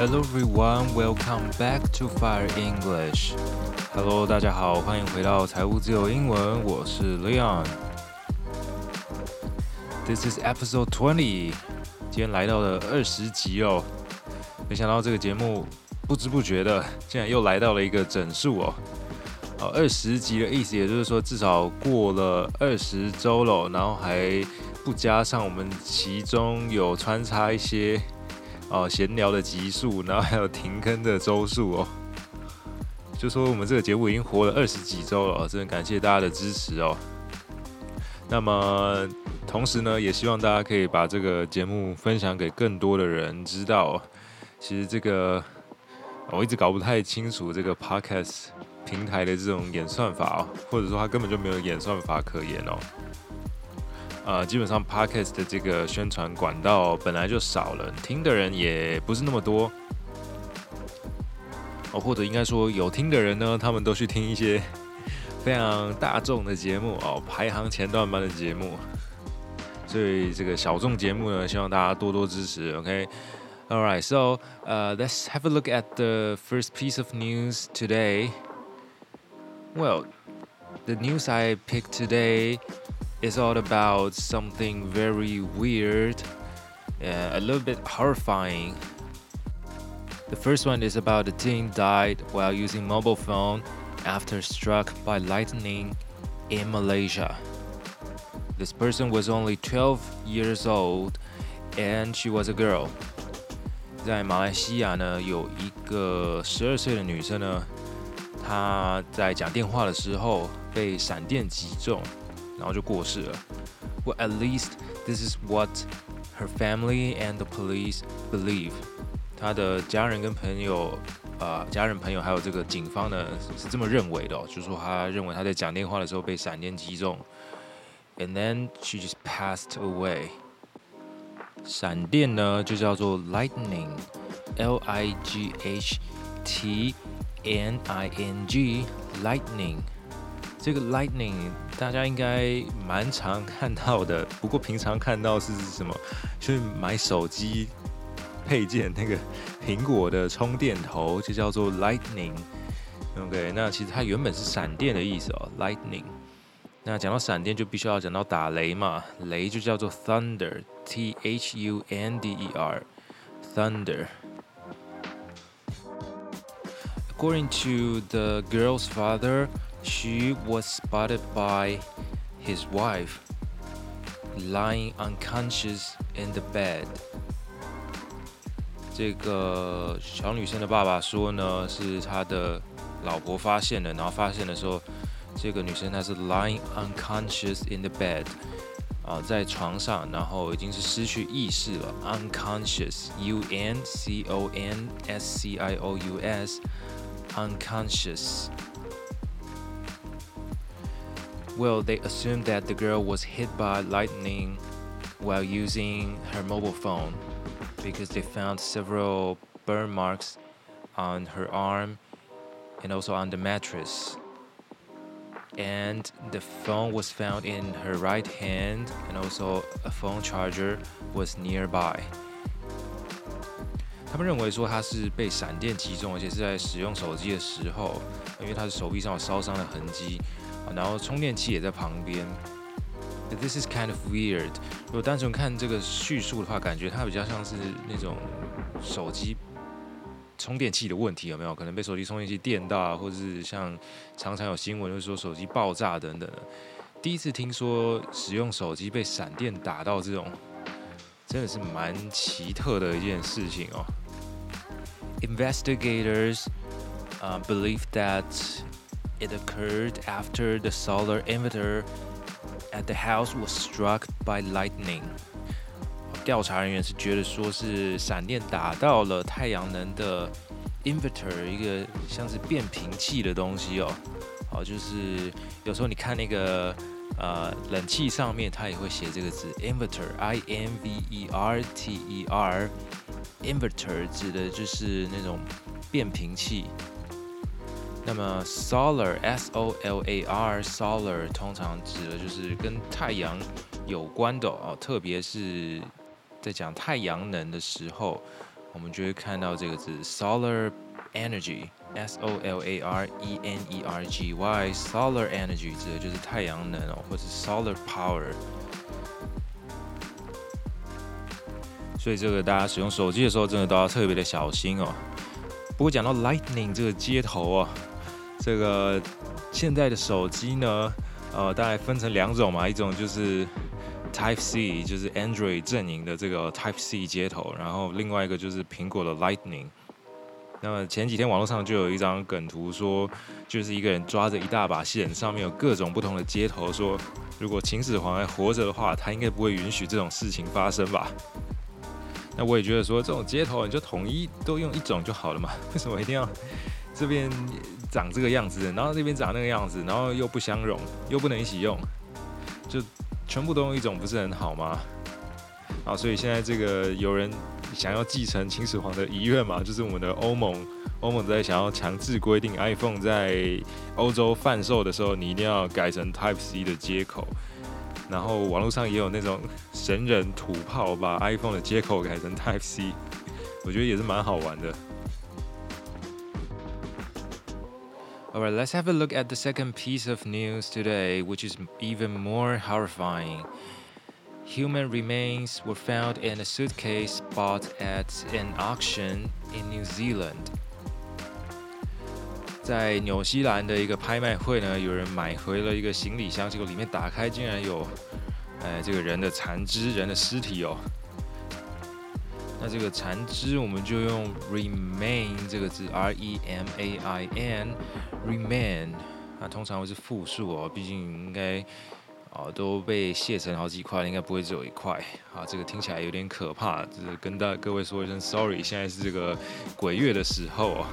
Hello everyone, welcome back to Fire English. Hello，大家好，欢迎回到财务自由英文，我是 Leon。This is episode twenty，今天来到了二十集哦。没想到这个节目不知不觉的，竟然又来到了一个整数哦。好，二十集的意思，也就是说至少过了二十周了，然后还不加上我们其中有穿插一些。哦，闲聊的集数，然后还有停更的周数哦，就说我们这个节目已经活了二十几周了，真的感谢大家的支持哦。那么同时呢，也希望大家可以把这个节目分享给更多的人知道。其实这个我一直搞不太清楚这个 Podcast 平台的这种演算法哦，或者说它根本就没有演算法可言哦。呃，基本上 Podcast 的这个宣传管道本来就少了，听的人也不是那么多，哦，或者应该说有听的人呢，他们都去听一些非常大众的节目哦，排行前段班的节目，所以这个小众节目呢，希望大家多多支持。OK，All right，so 呃，let's have a look at the first piece of news today. Well, the news I picked today. It's all about something very weird and a little bit horrifying. The first one is about a teen died while using mobile phone after struck by lightning in Malaysia. This person was only 12 years old and she was a girl. 在马来西亚呢，有一个十二岁的女生呢，她在讲电话的时候被闪电击中。 然后就过世了。Well, at least this is what her family and the police believe. 她的家人跟朋友，呃，家人朋友还有这个警方呢，是这么认为的哦，就是说他认为他在讲电话的时候被闪电击中。And then she just passed away. 闪电呢就叫做 lightning，L-I-G-H-T-N-I-N-G，lightning。 这个 lightning 大家应该蛮常看到的，不过平常看到是什么？就是买手机配件那个苹果的充电头，就叫做 lightning。OK，那其实它原本是闪电的意思哦，lightning。那讲到闪电，就必须要讲到打雷嘛，雷就叫做 thunder，T H U N D E R，thunder。According to the girl's father. She was spotted by his wife lying unconscious in the bed。这个小女生的爸爸说呢，是他的老婆发现的，然后发现的时候，这个女生她是 lying unconscious in the bed，啊，在床上，然后已经是失去意识了，unconscious，U N C O N S C I O U S，unconscious。 Well, they assumed that the girl was hit by lightning while using her mobile phone because they found several burn marks on her arm and also on the mattress. And the phone was found in her right hand, and also a phone charger was nearby. 他们认为说他是被闪电击中，而且是在使用手机的时候，因为他的手臂上有烧伤的痕迹。 然后充电器也在旁边。This is kind of weird。如果单纯看这个叙述的话，感觉它比较像是那种手机充电器的问题，有没有？可能被手机充电器电到啊，或者是像常常有新闻就是说手机爆炸等等。第一次听说使用手机被闪电打到这种，真的是蛮奇特的一件事情哦。Investigators, believe that. It occurred after the solar inverter at the house was struck by lightning。调查人员是觉得说是闪电打到了太阳能的 inverter，一个像是变频器的东西哦。好，就是有时候你看那个呃冷气上面，它也会写这个字 inverter，I N V E R T E R，inverter 指的就是那种变频器。那么，solar，s o l a r，solar 通常指的就是跟太阳有关的哦，特别是在讲太阳能的时候，我们就会看到这个字 solar energy，s o l a r e n e r g y，solar energy 指的就是太阳能哦，或者 solar power。所以这个大家使用手机的时候，真的都要特别的小心哦。不过讲到 Lightning 这个接头啊，这个现在的手机呢，呃，大概分成两种嘛，一种就是 Type C，就是 Android 阵营的这个 Type C 接头，然后另外一个就是苹果的 Lightning。那么前几天网络上就有一张梗图说，就是一个人抓着一大把线，上面有各种不同的接头，说如果秦始皇还活着的话，他应该不会允许这种事情发生吧。那我也觉得说，这种接头你就统一都用一种就好了嘛，为什么一定要这边长这个样子，然后那边长那个样子，然后又不相容，又不能一起用，就全部都用一种，不是很好吗？啊，所以现在这个有人想要继承秦始皇的遗愿嘛，就是我们的欧盟，欧盟在想要强制规定 iPhone 在欧洲贩售的时候，你一定要改成 Type C 的接口。然后网络上也有那种神人土炮把 iPhone 的接口改成 Type C，我觉得也是蛮好玩的。Alright, let's have a look at the second piece of news today, which is even more horrifying. Human remains were found in a suitcase bought at an auction in New Zealand. 在纽西兰的一个拍卖会呢，有人买回了一个行李箱，结果里面打开竟然有，哎，这个人的残肢，人的尸体哦。 那这个残肢我们就用 remain 这个字，R E M A I N，remain，那通常会是复数哦，毕竟应该哦都被卸成好几块，应该不会只有一块。啊，这个听起来有点可怕，就是跟大各位说一声 sorry，现在是这个鬼月的时候哦。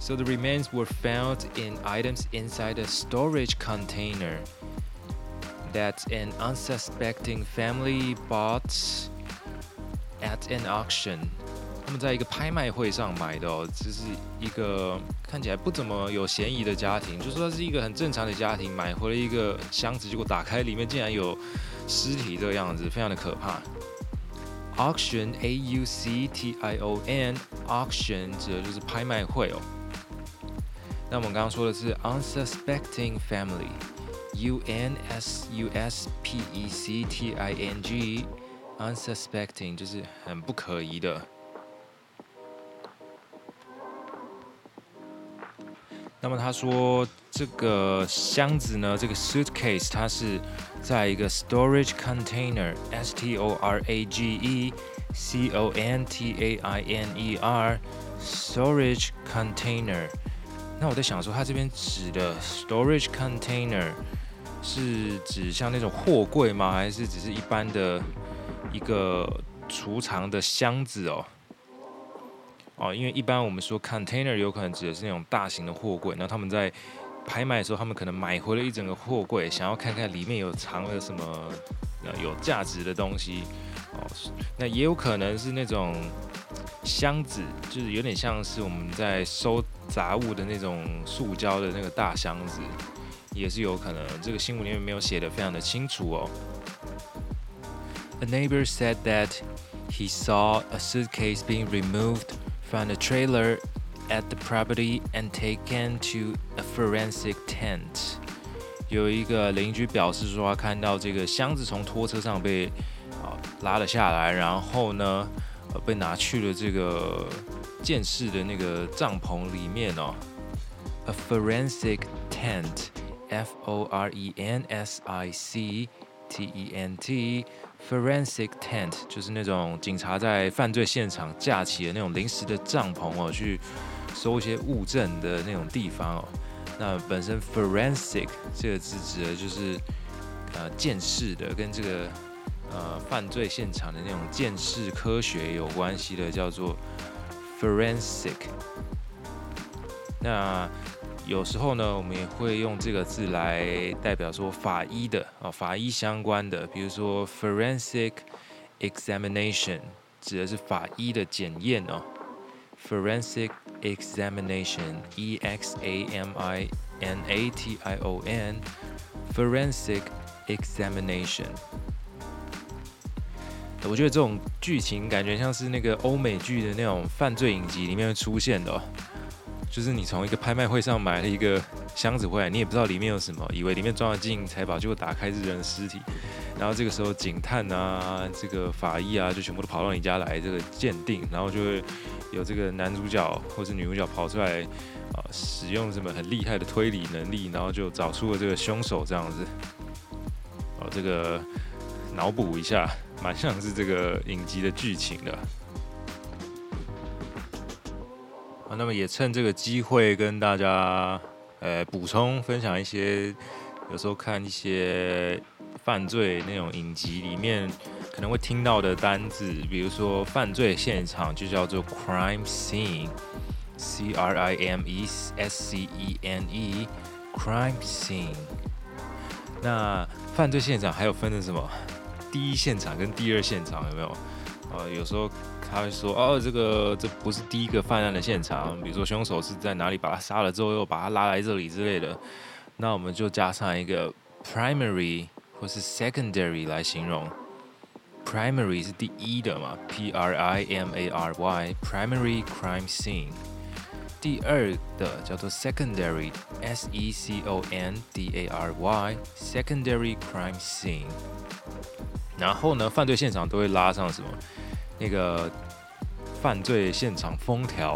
So the remains were found in items inside a storage container that an unsuspecting family bought at an auction. 他们在一个拍卖会上买的哦，这是一个看起来不怎么有嫌疑的家庭，就说是一个很正常的家庭，买回了一个箱子，结果打开里面竟然有尸体这个样子，非常的可怕。Auction, A U C T I O N, auction 指的就是拍卖会哦。那我们刚刚说的是 unsuspecting family，u n s u s p e c t i n g Unsuspecting 就是很不可疑的。那么他说这个箱子呢，这个 suitcase 它是在一个 storage container，S T O R A G E C O N T A I N E R，storage container。那我在想说，他这边指的 storage container 是指像那种货柜吗？还是只是一般的一个储藏的箱子哦？哦，因为一般我们说 container 有可能指的是那种大型的货柜。那他们在拍卖的时候，他们可能买回了一整个货柜，想要看看里面有藏了什么有价值的东西哦。那也有可能是那种。箱子就是有点像是我们在收杂物的那种塑胶的那个大箱子，也是有可能。这个新闻里面没有写得非常的清楚哦。A neighbor said that he saw a suitcase being removed from the trailer at the property and taken to a forensic tent。有一个邻居表示说，他看到这个箱子从拖车上被啊拉了下来，然后呢，被拿去了这个鉴识的那个帐篷里面哦，a forensic forensic tent，就是那种警察在犯罪现场架起的那种临时的帐篷哦，去收一些物证的那种地方哦。那本身 forensic 这个字指的就是呃鉴识的，跟这个。呃，犯罪现场的那种鉴识科学有关系的，叫做 forensic。那有时候呢，我们也会用这个字来代表说法医的啊，法医相关的，比如说 forensic examination 指的是法医的检验哦。forensic examination，E X A M I N A T I O N，forensic examination。我觉得这种剧情感觉像是那个欧美剧的那种犯罪影集里面会出现的哦，就是你从一个拍卖会上买了一个箱子回来，你也不知道里面有什么，以为里面装了金银财宝，结果打开是人的尸体。然后这个时候警探啊，这个法医啊，就全部都跑到你家来这个鉴定，然后就会有这个男主角或是女主角跑出来啊，使用什么很厉害的推理能力，然后就找出了这个凶手这样子。哦，这个脑补一下。蛮像是这个影集的剧情的，那么也趁这个机会跟大家呃补充分享一些，有时候看一些犯罪那种影集里面可能会听到的单字，比如说犯罪现场就叫做 crime scene，C R I M E S C E N E，crime scene。那犯罪现场还有分的什么？第一现场跟第二现场有没有？呃，有时候他会说，哦，这个这不是第一个犯案的现场，比如说凶手是在哪里把他杀了之后又把他拉来这里之类的，那我们就加上一个 primary 或是 secondary 来形容。primary 是第一的嘛，P R I M A R Y，primary crime scene。第二的叫做 secondary，S E C O N D A R Y，secondary crime scene。然后呢，犯罪现场都会拉上什么？那个犯罪现场封条，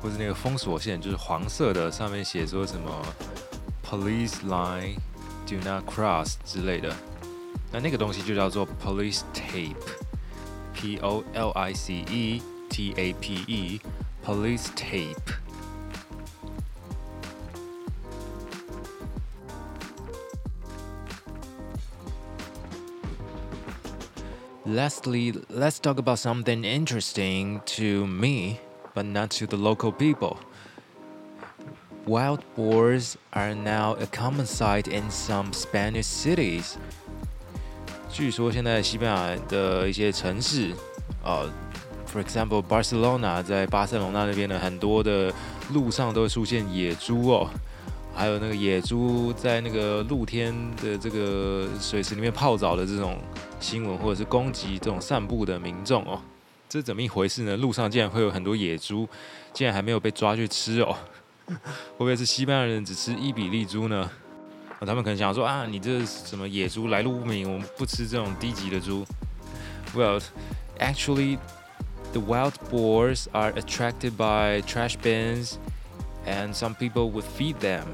或是那个封锁线，就是黄色的，上面写说什么 “Police line do not cross” 之类的。那那个东西就叫做 police tape，P O L I C E T A P E，police tape。Lastly, let's talk about something interesting to me, but not to the local people. Wild boars are now a common sight in some Spanish cities. 据说现在西班牙的一些城市，呃，for example, Barcelona，在巴塞罗那那边的很多的路上都会出现野猪哦。还有那个野猪在那个露天的这个水池里面泡澡的这种 新闻，或者是攻击这种散步的民众哦，这怎么一回事呢？路上竟然会有很多野猪，竟然还没有被抓去吃哦？会不会是西班牙人只吃伊比利猪呢？他们可能想说啊，你这什么野猪来路不明，我们不吃这种低级的猪。Well, actually, the wild boars are attracted by trash bins. And some people would feed them。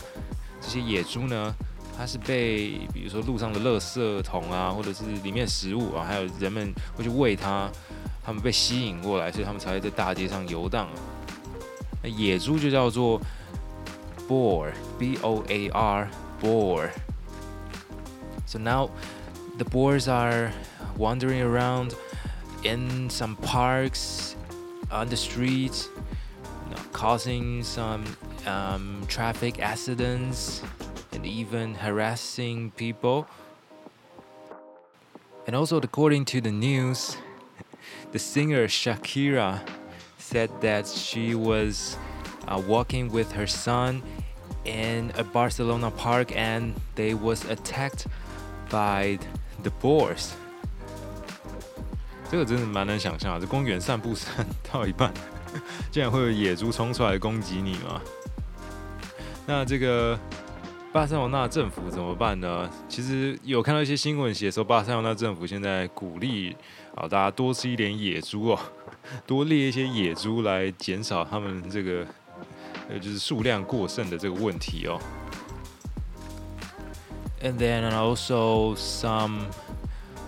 这些野猪呢，它是被比如说路上的垃圾桶啊，或者是里面食物啊，还有人们会去喂它，它们被吸引过来，所以它们才会在大街上游荡。那野猪就叫做 boar，B-O-A-R，boar。So now the boars are wandering around in some parks on the streets. causing some um, traffic accidents and even harassing people. And also, according to the news, the singer Shakira said that she was uh, walking with her son in a Barcelona park and they was attacked by the boars. 这个真的蛮难想象啊！这公园散步散到一半。竟然会有野猪冲出来攻击你吗？那这个 巴塞罗那政府怎么办呢？其实有看到一些新闻写说，巴塞罗那政府现在鼓励啊大家多吃一点野猪哦，多猎一些野猪来减少他们这个呃就是数量过剩的这个问题哦。And then also some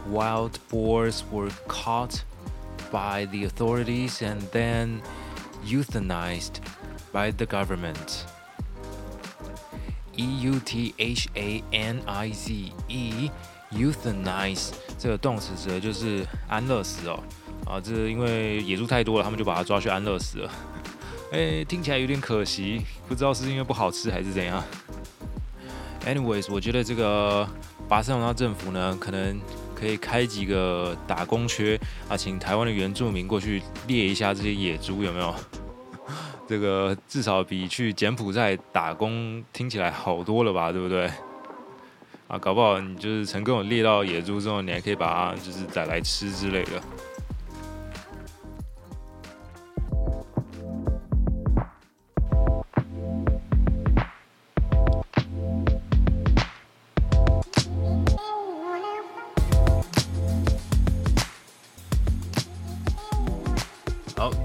wild boars were caught. by the authorities and then euthanized by the government. E U T H A N I Z E euthanize 这个动词指的就是安乐死哦。啊，这因为野猪太多了，他们就把它抓去安乐死了。哎，听起来有点可惜，不知道是因为不好吃还是怎样。Anyways，我觉得这个巴塞罗那政府呢，可能。可以开几个打工缺啊，请台湾的原住民过去猎一下这些野猪，有没有？这个至少比去柬埔寨打工听起来好多了吧，对不对？啊，搞不好你就是成功猎到野猪之后，你还可以把它就是宰来吃之类的。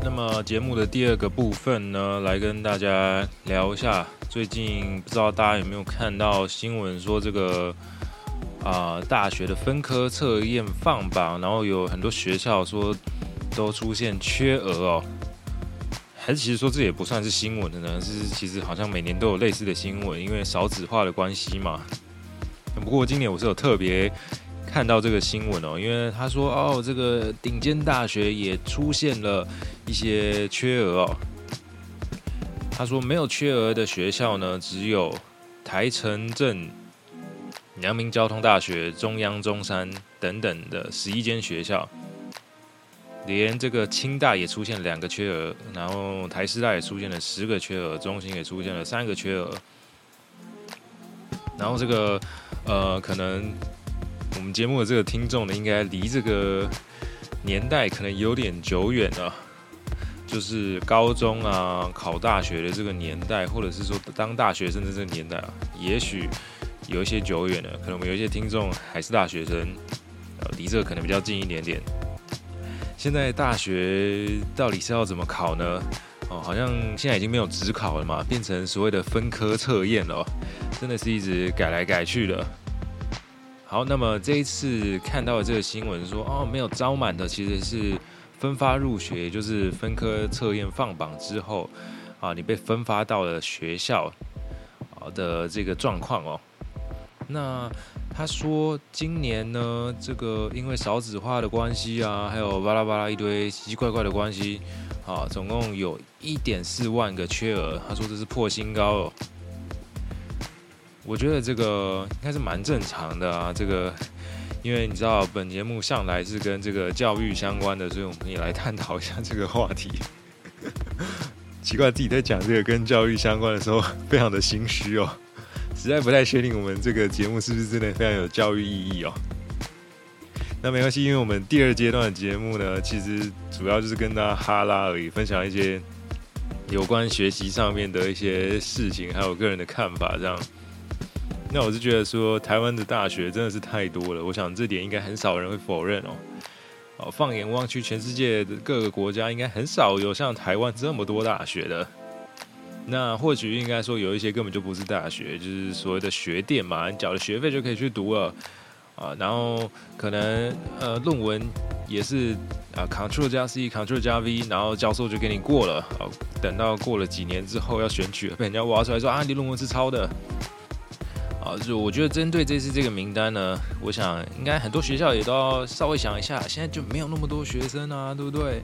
那么节目的第二个部分呢，来跟大家聊一下。最近不知道大家有没有看到新闻，说这个啊、大学的分科测验放榜，然后有很多学校说都出现缺额哦。还是其实说这也不算是新闻的呢？是其实好像每年都有类似的新闻，因为少子化的关系嘛。不过今年我是有特别。看到这个新闻哦，因为他说哦，这个顶尖大学也出现了一些缺额哦。他说没有缺额的学校呢，只有台城镇、阳明交通大学、中央中山等等的十一间学校，连这个清大也出现两个缺额，然后台师大也出现了十个缺额，中兴也出现了三个缺额，然后这个呃可能。我们节目的这个听众呢，应该离这个年代可能有点久远了，就是高中啊考大学的这个年代，或者是说当大学生的这个年代啊，也许有一些久远了。可能我们有一些听众还是大学生，呃，离这个可能比较近一点点。现在大学到底是要怎么考呢？哦，好像现在已经没有指考了嘛，变成所谓的分科测验了，真的是一直改来改去的。好，那么这一次看到的这个新闻说，哦，没有招满的其实是分发入学，也就是分科测验放榜之后，啊，你被分发到了学校，啊的这个状况哦。那他说今年呢，这个因为少子化的关系啊，还有巴拉巴拉一堆奇奇怪怪的关系，啊，总共有一点四万个缺额，他说这是破新高哦。我觉得这个应该是蛮正常的啊，这个，因为你知道本节目向来是跟这个教育相关的，所以我们也来探讨一下这个话题。奇怪，自己在讲这个跟教育相关的时候，非常的心虚哦，实在不太确定我们这个节目是不是真的非常有教育意义哦。那没关系，因为我们第二阶段的节目呢，其实主要就是跟大家哈拉而已，分享一些有关学习上面的一些事情，还有个人的看法，这样。那我是觉得说，台湾的大学真的是太多了，我想这点应该很少人会否认哦。哦，放眼望去，全世界的各个国家应该很少有像台湾这么多大学的。那或许应该说有一些根本就不是大学，就是所谓的学店嘛，你缴了学费就可以去读了啊。然后可能呃论文也是啊，Ctrl 加 C，Ctrl 加 V，然后教授就给你过了。好，等到过了几年之后要选举，被人家挖出来说啊，你论文是抄的。啊，就我觉得针对这次这个名单呢，我想应该很多学校也都要稍微想一下，现在就没有那么多学生啊，对不对？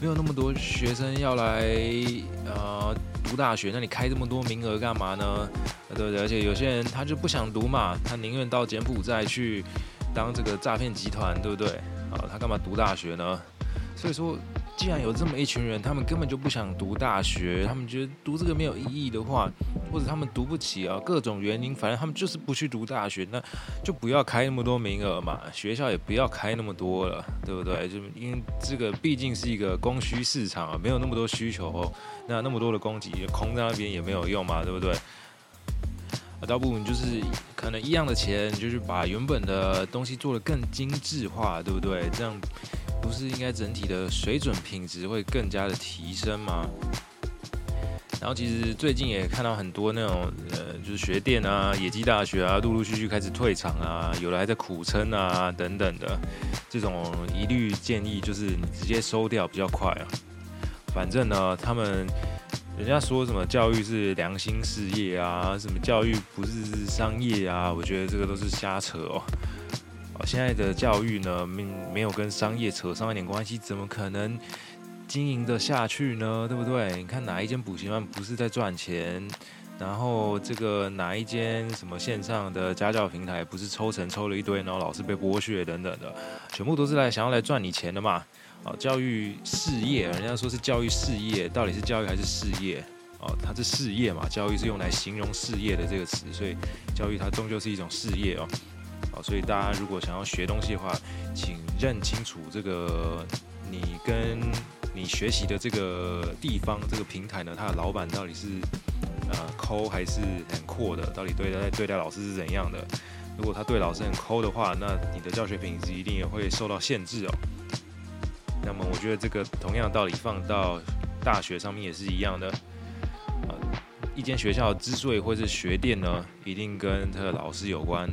没有那么多学生要来呃读大学，那你开这么多名额干嘛呢？对不对？而且有些人他就不想读嘛，他宁愿到柬埔寨去当这个诈骗集团，对不对？啊，他干嘛读大学呢？所以说。既然有这么一群人，他们根本就不想读大学，他们觉得读这个没有意义的话，或者他们读不起啊，各种原因，反正他们就是不去读大学，那就不要开那么多名额嘛，学校也不要开那么多了，对不对？就因为这个毕竟是一个供需市场啊，没有那么多需求哦，那那么多的供给空在那边也没有用嘛，对不对？啊，倒不如就是可能一样的钱，就是把原本的东西做得更精致化，对不对？这样。不是应该整体的水准品质会更加的提升吗？然后其实最近也看到很多那种呃，就是学店啊、野鸡大学啊，陆陆续续开始退场啊，有的还在苦撑啊等等的，这种一律建议就是你直接收掉比较快啊。反正呢，他们人家说什么教育是良心事业啊，什么教育不是商业啊，我觉得这个都是瞎扯哦。现在的教育呢，没没有跟商业扯上一点关系，怎么可能经营得下去呢？对不对？你看哪一间补习班不是在赚钱？然后这个哪一间什么线上的家教平台不是抽成抽了一堆，然后老师被剥削等等的，全部都是来想要来赚你钱的嘛？啊，教育事业，人家说是教育事业，到底是教育还是事业？哦，它是事业嘛，教育是用来形容事业的这个词，所以教育它终究是一种事业哦。好，所以大家如果想要学东西的话，请认清楚这个你跟你学习的这个地方这个平台呢，它的老板到底是呃抠还是很阔的？到底对待对待老师是怎样的？如果他对老师很抠的话，那你的教学品质一定也会受到限制哦。那么我觉得这个同样的道理放到大学上面也是一样的。一间学校之所以会是学店呢，一定跟他的老师有关。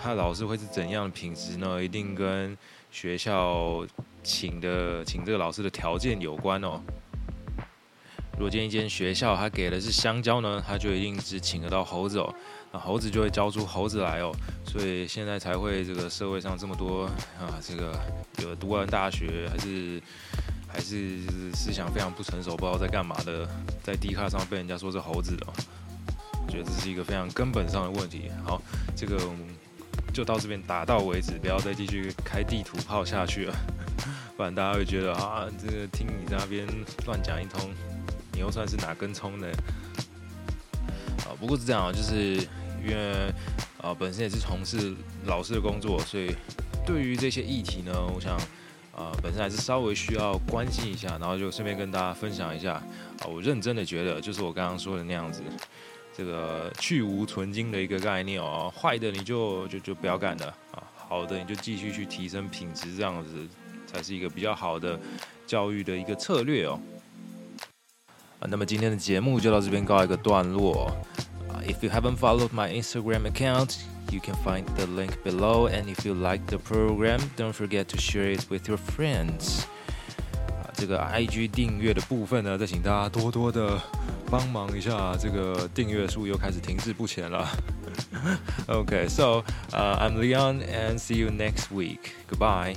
他的老师会是怎样的品质呢？一定跟学校请的请这个老师的条件有关哦。如果今天一间学校他给的是香蕉呢，他就一定只请得到猴子哦。那猴子就会教出猴子来哦，所以现在才会这个社会上这么多啊，这个有读完大学还是还是思想非常不成熟，不知道在干嘛的，在 D 卡上被人家说是猴子的，我觉得这是一个非常根本上的问题。好，这个就到这边打到为止，不要再继续开地图炮下去了，不然大家会觉得啊，这个听你在那边乱讲一通，你又算是哪根葱呢？啊，不过是这样啊，就是。因为啊，本身也是从事老师的工作，所以对于这些议题呢，我想啊，本身还是稍微需要关心一下，然后就顺便跟大家分享一下啊，我认真的觉得，就是我刚刚说的那样子，这个去芜存菁的一个概念哦，坏的你就就就不要干了啊，好的你就继续去提升品质，这样子才是一个比较好的教育的一个策略哦。啊，那么今天的节目就到这边告一个段落。If you haven't followed my Instagram account, you can find the link below. And if you like the program, don't forget to share it with your friends. 啊，这个 IG 订阅的部分呢，再请大家多多的帮忙一下。这个订阅数又开始停滞不前了。Okay, so uh, I'm Leon, and see you next week. Goodbye.